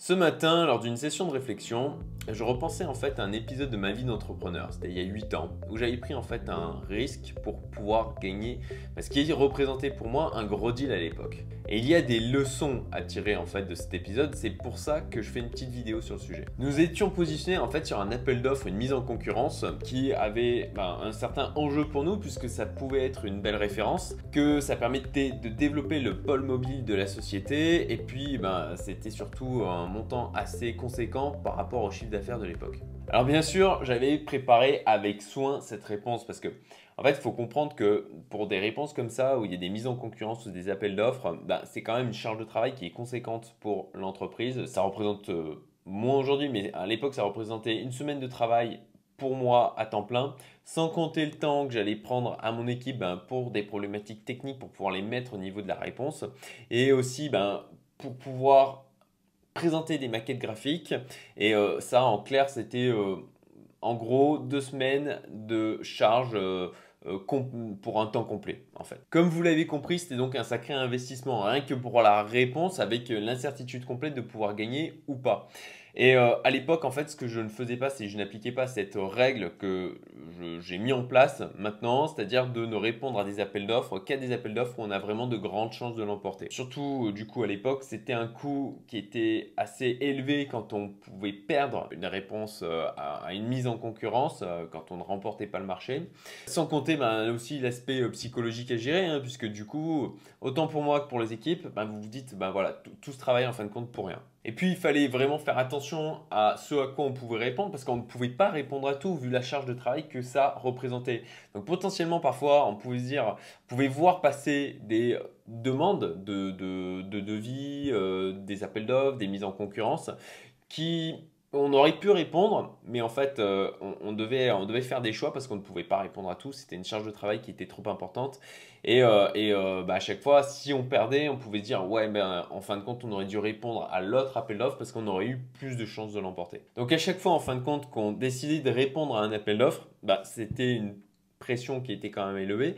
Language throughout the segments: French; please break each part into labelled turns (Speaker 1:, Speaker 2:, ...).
Speaker 1: Ce matin, lors d'une session de réflexion, je repensais en fait à un épisode de ma vie d'entrepreneur, c'était il y a 8 ans, où j'avais pris en fait un risque pour pouvoir gagner ce qui représentait pour moi un gros deal à l'époque. Et il y a des leçons à tirer en fait de cet épisode, c'est pour ça que je fais une petite vidéo sur le sujet. Nous étions positionnés en fait sur un appel d'offres, une mise en concurrence qui avait ben, un certain enjeu pour nous puisque ça pouvait être une belle référence, que ça permettait de développer le pôle mobile de la société et puis ben, c'était surtout un montant assez conséquent par rapport au chiffre d'affaires de l'époque. Alors bien sûr, j'avais préparé avec soin cette réponse parce que en fait, il faut comprendre que pour des réponses comme ça, où il y a des mises en concurrence ou des appels d'offres, bah, c'est quand même une charge de travail qui est conséquente pour l'entreprise. Ça représente euh, moins aujourd'hui, mais à l'époque, ça représentait une semaine de travail pour moi à temps plein, sans compter le temps que j'allais prendre à mon équipe ben, pour des problématiques techniques, pour pouvoir les mettre au niveau de la réponse, et aussi ben, pour pouvoir présenter des maquettes graphiques. Et euh, ça, en clair, c'était euh, en gros deux semaines de charge. Euh, pour un temps complet en fait. Comme vous l'avez compris, c'était donc un sacré investissement, rien que pour la réponse avec l'incertitude complète de pouvoir gagner ou pas. Et euh, à l'époque, en fait, ce que je ne faisais pas, c'est que je n'appliquais pas cette règle que j'ai mis en place maintenant, c'est-à-dire de ne répondre à des appels d'offres qu'à des appels d'offres où on a vraiment de grandes chances de l'emporter. Surtout, du coup, à l'époque, c'était un coût qui était assez élevé quand on pouvait perdre une réponse euh, à une mise en concurrence, euh, quand on ne remportait pas le marché. Sans compter ben, aussi l'aspect psychologique à gérer, hein, puisque du coup, autant pour moi que pour les équipes, ben, vous vous dites, ben voilà, tout ce travail en fin de compte pour rien. Et puis, il fallait vraiment faire attention à ce à quoi on pouvait répondre parce qu'on ne pouvait pas répondre à tout vu la charge de travail que ça représentait. Donc, potentiellement, parfois, on pouvait voir passer des demandes de, devis, euh, des appels d'offres, des mises en concurrence qui on aurait pu répondre, mais en fait, euh, on, devait, faire des choix parce qu'on ne pouvait pas répondre à tout. C'était une charge de travail qui était trop importante. Et, euh, euh, bah, à chaque fois, si on perdait, on pouvait dire Ouais, ben, en fin de compte, on aurait dû répondre à l'autre appel d'offre parce qu'on aurait eu plus de chances de l'emporter. Donc, à chaque fois, en fin de compte, qu'on décidait de répondre à un appel d'offre, bah, c'était une pression qui était quand même élevée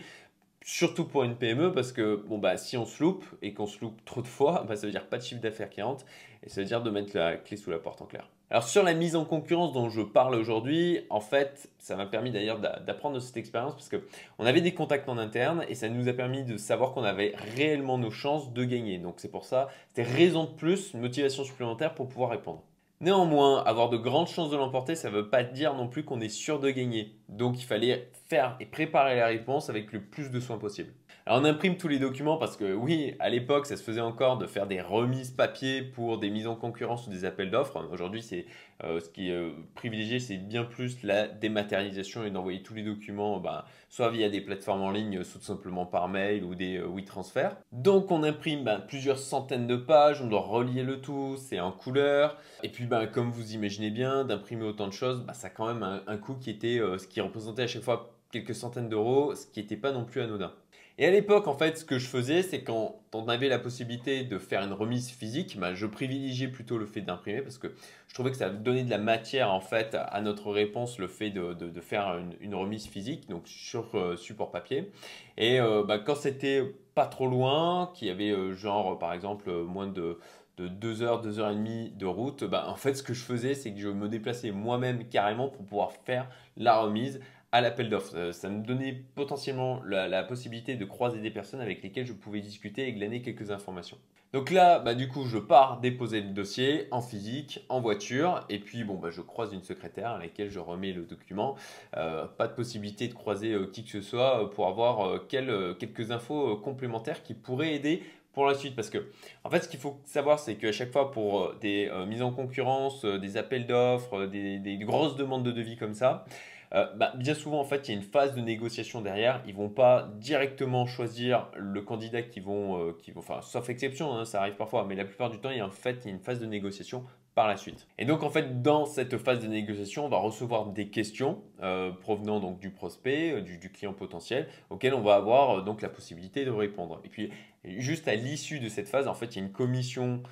Speaker 1: surtout pour une PME parce que bon bah si on se loupe et qu'on se loupe trop de fois, bah, ça veut dire pas de chiffre d'affaires qui rentre et ça veut dire de mettre la clé sous la porte en clair. Alors sur la mise en concurrence dont je parle aujourd'hui, en fait, ça m'a permis d'ailleurs d'apprendre de cette expérience parce que on avait des contacts en interne et ça nous a permis de savoir qu'on avait réellement nos chances de gagner. Donc c'est pour ça, c'était raison de plus, motivation supplémentaire pour pouvoir répondre. Néanmoins, avoir de grandes chances de l'emporter, ça ne veut pas dire non plus qu'on est sûr de gagner. Donc il fallait faire et préparer la réponse avec le plus de soin possible. On imprime tous les documents parce que oui, à l'époque, ça se faisait encore de faire des remises papier pour des mises en concurrence ou des appels d'offres. Aujourd'hui, c'est euh, ce qui est euh, privilégié, c'est bien plus la dématérialisation et d'envoyer tous les documents bah, soit via des plateformes en ligne, soit tout simplement par mail ou des euh, WeTransfer. Donc on imprime bah, plusieurs centaines de pages, on doit relier le tout, c'est en couleur. Et puis bah, comme vous imaginez bien, d'imprimer autant de choses, ça a quand même un, un coût qui était ce qui représentait à chaque fois quelques centaines d'euros, ce qui n'était pas non plus anodin. Et à l'époque, en fait, ce que je faisais, c'est quand on avait la possibilité de faire une remise physique, bah, je privilégiais plutôt le fait d'imprimer parce que je trouvais que ça donnait de la matière en fait à notre réponse, le fait de, faire une, remise physique, donc sur euh, support papier. Et euh, bah, quand c'était pas trop loin, qu'il y avait euh, genre par exemple moins de de 2 heures, 2 heures et demie de route, bah, en fait, ce que je faisais, c'est que je me déplaçais moi-même carrément pour pouvoir faire la remise à l'appel d'offres. Euh, ça me donnait potentiellement la, possibilité de croiser des personnes avec lesquelles je pouvais discuter et glaner quelques informations. Donc là, bah, du coup, je pars déposer le dossier en physique, en voiture, et puis bon, bah, je croise une secrétaire à laquelle je remets le document. Euh, pas de possibilité de croiser euh, qui que ce soit pour avoir quelques infos complémentaires qui pourraient aider pour la suite. Parce que, en fait, ce qu'il faut savoir, c'est qu'à chaque fois, pour des mises en concurrence, des appels d'offres, des, grosses demandes de devis comme ça, euh, bah, bien souvent, en fait, il y a une phase de négociation derrière. Ils vont pas directement choisir le candidat qui vont, euh, vont enfin, sauf exception, hein, ça arrive parfois, mais la plupart du temps, il y a en fait une phase de négociation par la suite. Et donc, en fait, dans cette phase de négociation, on va recevoir des questions euh, provenant donc du prospect, du, du, client potentiel, auxquelles on va avoir donc la possibilité de répondre. Et puis, juste à l'issue de cette phase, en fait, il y a une commission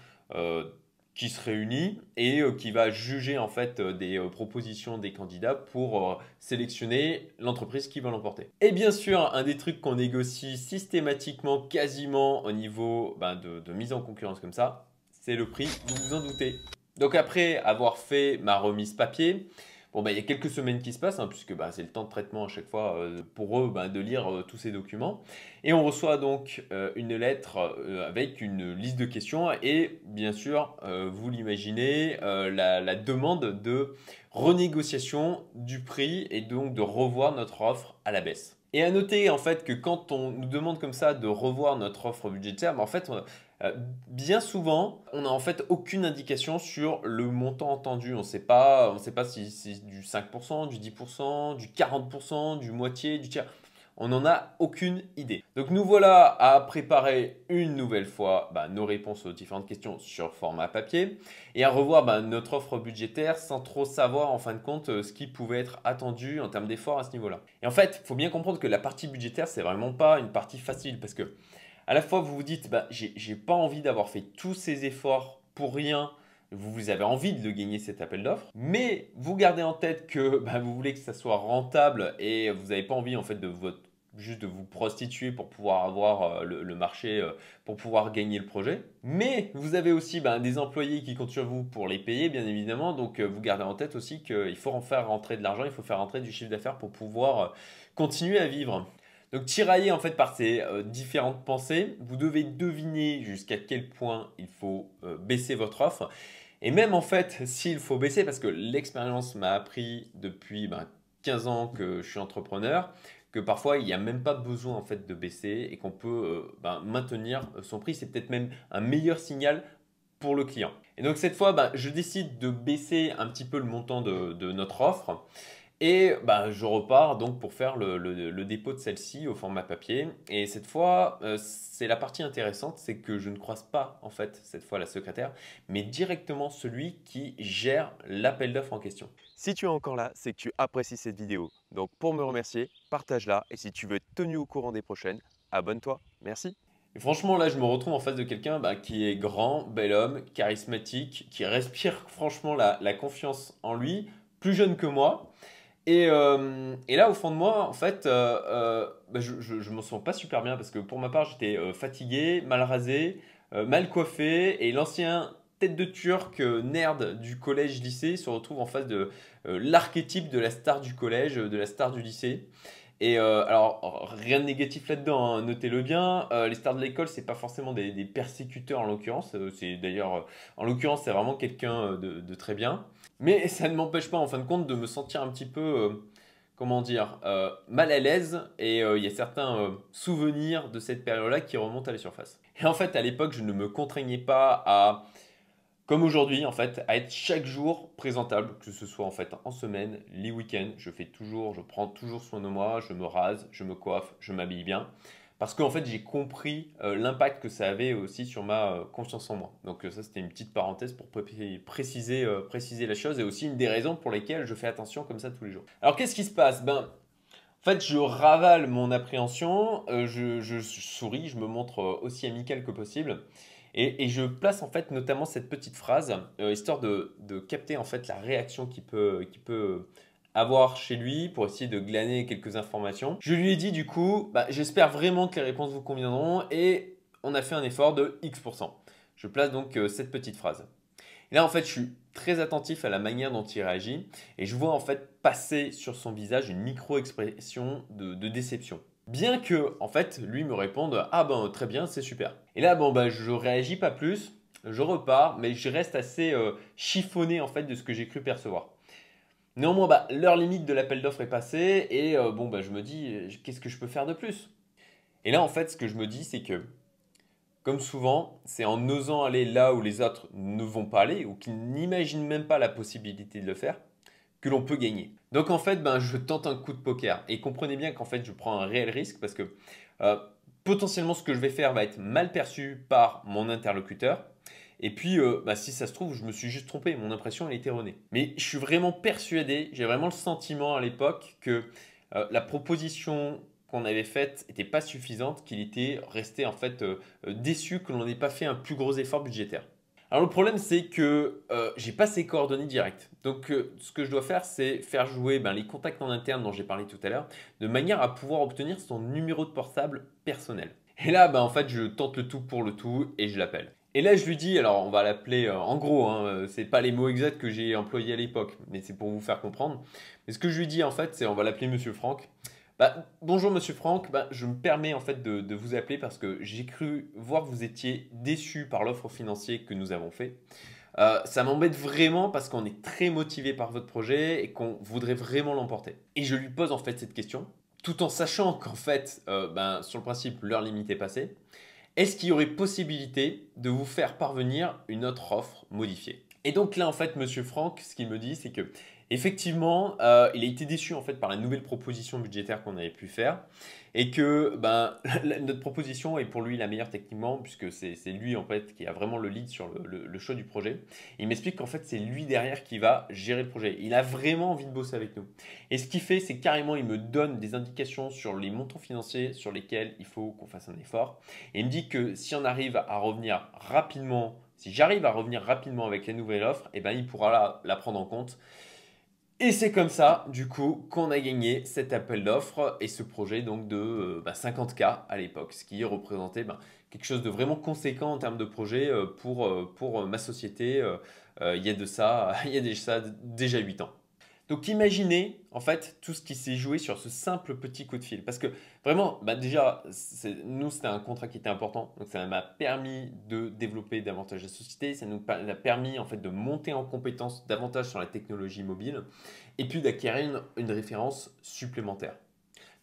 Speaker 1: qui se réunit et euh, qui va juger en fait euh, des euh, propositions des candidats pour sélectionner l'entreprise qui va l'emporter. Et bien sûr, un des trucs qu'on négocie systématiquement, quasiment au niveau ben, de, de mise en concurrence comme ça, c'est le prix, vous vous en doutez. Donc après avoir fait ma remise papier, Bon, bah, il y a quelques semaines qui se passent, hein, puisque bah, c'est le temps de traitement à chaque fois euh, pour eux bah, de lire euh, tous ces documents. Et on reçoit donc euh, une lettre avec une liste de questions et bien sûr, vous l'imaginez, la, la, demande de renégociation du prix et donc de revoir notre offre à la baisse. Et à noter en fait que quand on nous demande comme ça de revoir notre offre budgétaire, bah, en fait, euh, bien souvent, on n'a en fait aucune indication sur le montant entendu. On ne sait pas, on sait pas si c'est du 5%, du 10%, du 40%, du moitié, du tiers. On n'en a aucune idée. Donc nous voilà à préparer une nouvelle fois bah, nos réponses aux différentes questions sur format papier et à revoir bah, notre offre budgétaire sans trop savoir en fin de compte euh, ce qui pouvait être attendu en termes d'efforts à ce niveau-là. Et en fait, il faut bien comprendre que la partie budgétaire, c'est vraiment pas une partie facile parce que à la fois vous vous dites, bah, j'ai pas envie d'avoir fait tous ces efforts pour rien. Vous, avez envie de gagner cet appel d'offres, mais vous gardez en tête que bah, vous voulez que ça soit rentable et vous n'avez pas envie en fait de juste de vous prostituer pour pouvoir avoir euh, le, marché, euh, pour pouvoir gagner le projet. Mais vous avez aussi bah, des employés qui comptent sur vous pour les payer, bien évidemment. Donc euh, vous gardez en tête aussi qu'il faut en faire rentrer de l'argent, il faut faire rentrer du chiffre d'affaires pour pouvoir continuer à vivre. Donc tiraillé en fait par ces euh, différentes pensées, vous devez deviner jusqu'à quel point il faut euh, baisser votre offre. Et même en fait, s'il faut baisser, parce que l'expérience m'a appris depuis 15 ben, ans que je suis entrepreneur, que parfois il n'y a même pas besoin en fait de baisser et qu'on peut euh, ben, maintenir son prix. C'est peut-être même un meilleur signal pour le client. Et donc cette fois, ben, je décide de baisser un petit peu le montant de notre offre. Et bah, je repars donc pour faire le, dépôt de celle-ci au format papier. Et cette fois, euh, c'est la partie intéressante, c'est que je ne croise pas en fait cette fois la secrétaire, mais directement celui qui gère l'appel d'offres en question.
Speaker 2: Si tu es encore là, c'est que tu apprécies cette vidéo. Donc pour me remercier, partage-la. Et si tu veux être tenu au courant des prochaines, abonne-toi. Merci.
Speaker 1: Et franchement, là, je me retrouve en face de quelqu'un bah, qui est grand, bel homme, charismatique, qui respire franchement la, la confiance en lui, plus jeune que moi. Euh, et, là, au fond de moi, en fait, euh, euh, bah, je, ne me sens pas super bien parce que pour ma part, j'étais fatigué, mal rasé, mal coiffé et l'ancien tête de turc nerd du collège-lycée se retrouve en face de l'archétype de la star du collège, de la star du lycée. Et alors, rien de négatif là-dedans, hein, notez-le bien. les stars de l'école, c'est pas forcément des, persécuteurs en l'occurrence. C'est d'ailleurs, en l'occurrence, c'est vraiment quelqu'un de, très bien. Mais ça ne m'empêche pas, en fin de compte, de me sentir un petit peu, euh, comment dire, euh, mal à l'aise. Et euh, il y a certains souvenirs de cette période-là qui remontent à la surface. Et en fait, à l'époque, je ne me contraignais pas à, comme aujourd'hui, en fait, à être chaque jour présentable, que ce soit en fait en semaine, les week-ends. Je fais toujours, je prends toujours soin de moi, je me rase, je me coiffe, je m'habille bien parce qu'en fait j'ai compris euh, l'impact que ça avait aussi sur ma euh, confiance en moi. Donc euh, ça c'était une petite parenthèse pour préciser, préciser la chose et aussi une des raisons pour lesquelles je fais attention comme ça tous les jours. Alors qu'est-ce qui se passe? Ben en fait, je ravale mon appréhension, je, souris, je me montre aussi amical que possible. Et, je place en fait notamment cette petite phrase, histoire de, de, capter en fait la réaction qui peut, qui peut avoir chez lui pour essayer de glaner quelques informations. Je lui ai dit du coup, bah, j'espère vraiment que les réponses vous conviendront et on a fait un effort de X%. Je place donc euh, cette petite phrase. Et là en fait je suis très attentif à la manière dont il réagit et je vois en fait passer sur son visage une micro-expression de, déception. Bien que en fait lui me réponde ah ben très bien c'est super. Et là bon bah je réagis pas plus, je repars mais je reste assez euh, chiffonné en fait de ce que j'ai cru percevoir. Néanmoins, bah, l'heure limite de l'appel d'offres est passée et euh, bah, je me dis, euh, qu'est-ce que je peux faire de plus? Et là, en fait, ce que je me dis, c'est que, comme souvent, c'est en osant aller là où les autres ne vont pas aller ou qui n'imaginent même pas la possibilité de le faire que l'on peut gagner. Donc en fait, ben, je tente un coup de poker et comprenez bien qu'en fait, je prends un réel risque parce que euh, potentiellement, ce que je vais faire va être mal perçu par mon interlocuteur et puis, euh, bah, si ça se trouve, je me suis juste trompé, mon impression elle était erronée. Mais je suis vraiment persuadé, j'ai vraiment le sentiment à l'époque que euh, la proposition qu'on avait faite n'était pas suffisante, qu'il était resté en fait déçu que l'on n'ait pas fait un plus gros effort budgétaire. Alors le problème c'est que j'ai pas ces coordonnées directes. Donc ce que je dois faire c'est faire jouer ben, les contacts en interne dont j'ai parlé tout à l'heure de manière à pouvoir obtenir son numéro de portable personnel. Et là, ben, en fait, je tente le tout pour le tout et je l'appelle. Et là, je lui dis, alors on va l'appeler euh, en gros, hein, euh, c'est pas les mots exacts que j'ai employés à l'époque, mais c'est pour vous faire comprendre. Mais ce que je lui dis en fait, c'est on va l'appeler Monsieur Franck. Bah, bonjour Monsieur Franck, bah, je me permets en fait de, vous appeler parce que j'ai cru voir que vous étiez déçu par l'offre financière que nous avons fait. Euh, ça m'embête vraiment parce qu'on est très motivé par votre projet et qu'on voudrait vraiment l'emporter. Et je lui pose en fait cette question, tout en sachant qu'en fait, ben, sur le principe, l'heure limite est passée. Est-ce qu'il y aurait possibilité de vous faire parvenir une autre offre modifiée? Et donc là, en fait, Monsieur Franck, ce qu'il me dit, c'est que effectivement, euh, il a été déçu en fait par la nouvelle proposition budgétaire qu'on avait pu faire et que ben, notre proposition est pour lui la meilleure techniquement puisque c'est lui en fait qui a vraiment le lead sur le, choix du projet. Il m'explique qu'en fait c'est lui derrière qui va gérer le projet. Il a vraiment envie de bosser avec nous. Et ce qu'il fait, c'est carrément il me donne des indications sur les montants financiers sur lesquels il faut qu'on fasse un effort. Et il me dit que si on arrive à revenir rapidement, si j'arrive à revenir rapidement avec la nouvelle offre, eh ben, il pourra la prendre en compte. Et c'est comme ça, du coup, qu'on a gagné cet appel d'offres et ce projet donc de 50K euh, bah, à l'époque, ce qui représentait bah, quelque chose de vraiment conséquent en termes de projet euh, pour, euh, ma société. il y a de ça, il y a déjà, déjà 8 ans. Donc imaginez en fait tout ce qui s'est joué sur ce simple petit coup de fil. Parce que vraiment, bah déjà, nous c'était un contrat qui était important. Donc ça m'a permis de développer davantage la société. Ça nous a permis en fait de monter en compétence davantage sur la technologie mobile. Et puis d'acquérir une, référence supplémentaire.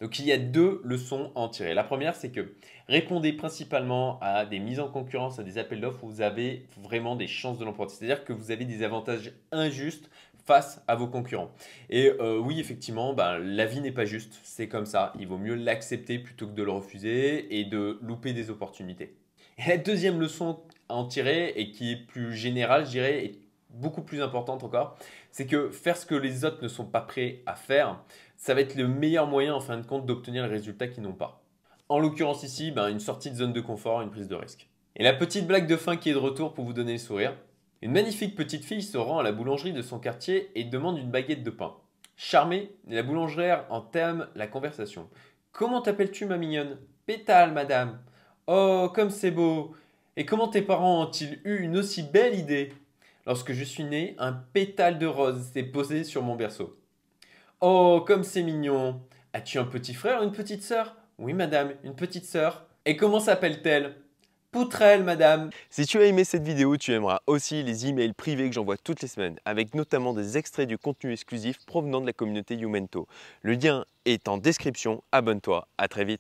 Speaker 1: Donc il y a deux leçons à en tirer. La première, c'est que répondez principalement à des mises en concurrence, à des appels d'offres où vous avez vraiment des chances de l'emporter. C'est-à-dire que vous avez des avantages injustes face à vos concurrents. Et euh, oui, effectivement, ben, la vie n'est pas juste, c'est comme ça. Il vaut mieux l'accepter plutôt que de le refuser et de louper des opportunités. Et la deuxième leçon à en tirer, et qui est plus générale, je dirais, et beaucoup plus importante encore, c'est que faire ce que les autres ne sont pas prêts à faire, ça va être le meilleur moyen en fin de compte d'obtenir le résultat qu'ils n'ont pas. En l'occurrence ici, ben, une sortie de zone de confort, une prise de risque. Et la petite blague de fin qui est de retour pour vous donner le sourire, une magnifique petite fille se rend à la boulangerie de son quartier et demande une baguette de pain. Charmée, la boulangère entame la conversation. Comment t'appelles-tu, ma mignonne? Pétale, madame. Oh, comme c'est beau Et comment tes parents ont-ils eu une aussi belle idée? Lorsque je suis né, un pétale de rose s'est posé sur mon berceau. Oh, comme c'est mignon As-tu un petit frère ou une petite sœur? Oui, madame, une petite sœur. Et comment s'appelle-t-elle? Poutrelle, madame.
Speaker 2: Si tu as aimé cette vidéo, tu aimeras aussi les emails privés que j'envoie toutes les semaines, avec notamment des extraits du contenu exclusif provenant de la communauté Youmento. Le lien est en description, abonne-toi, à très vite.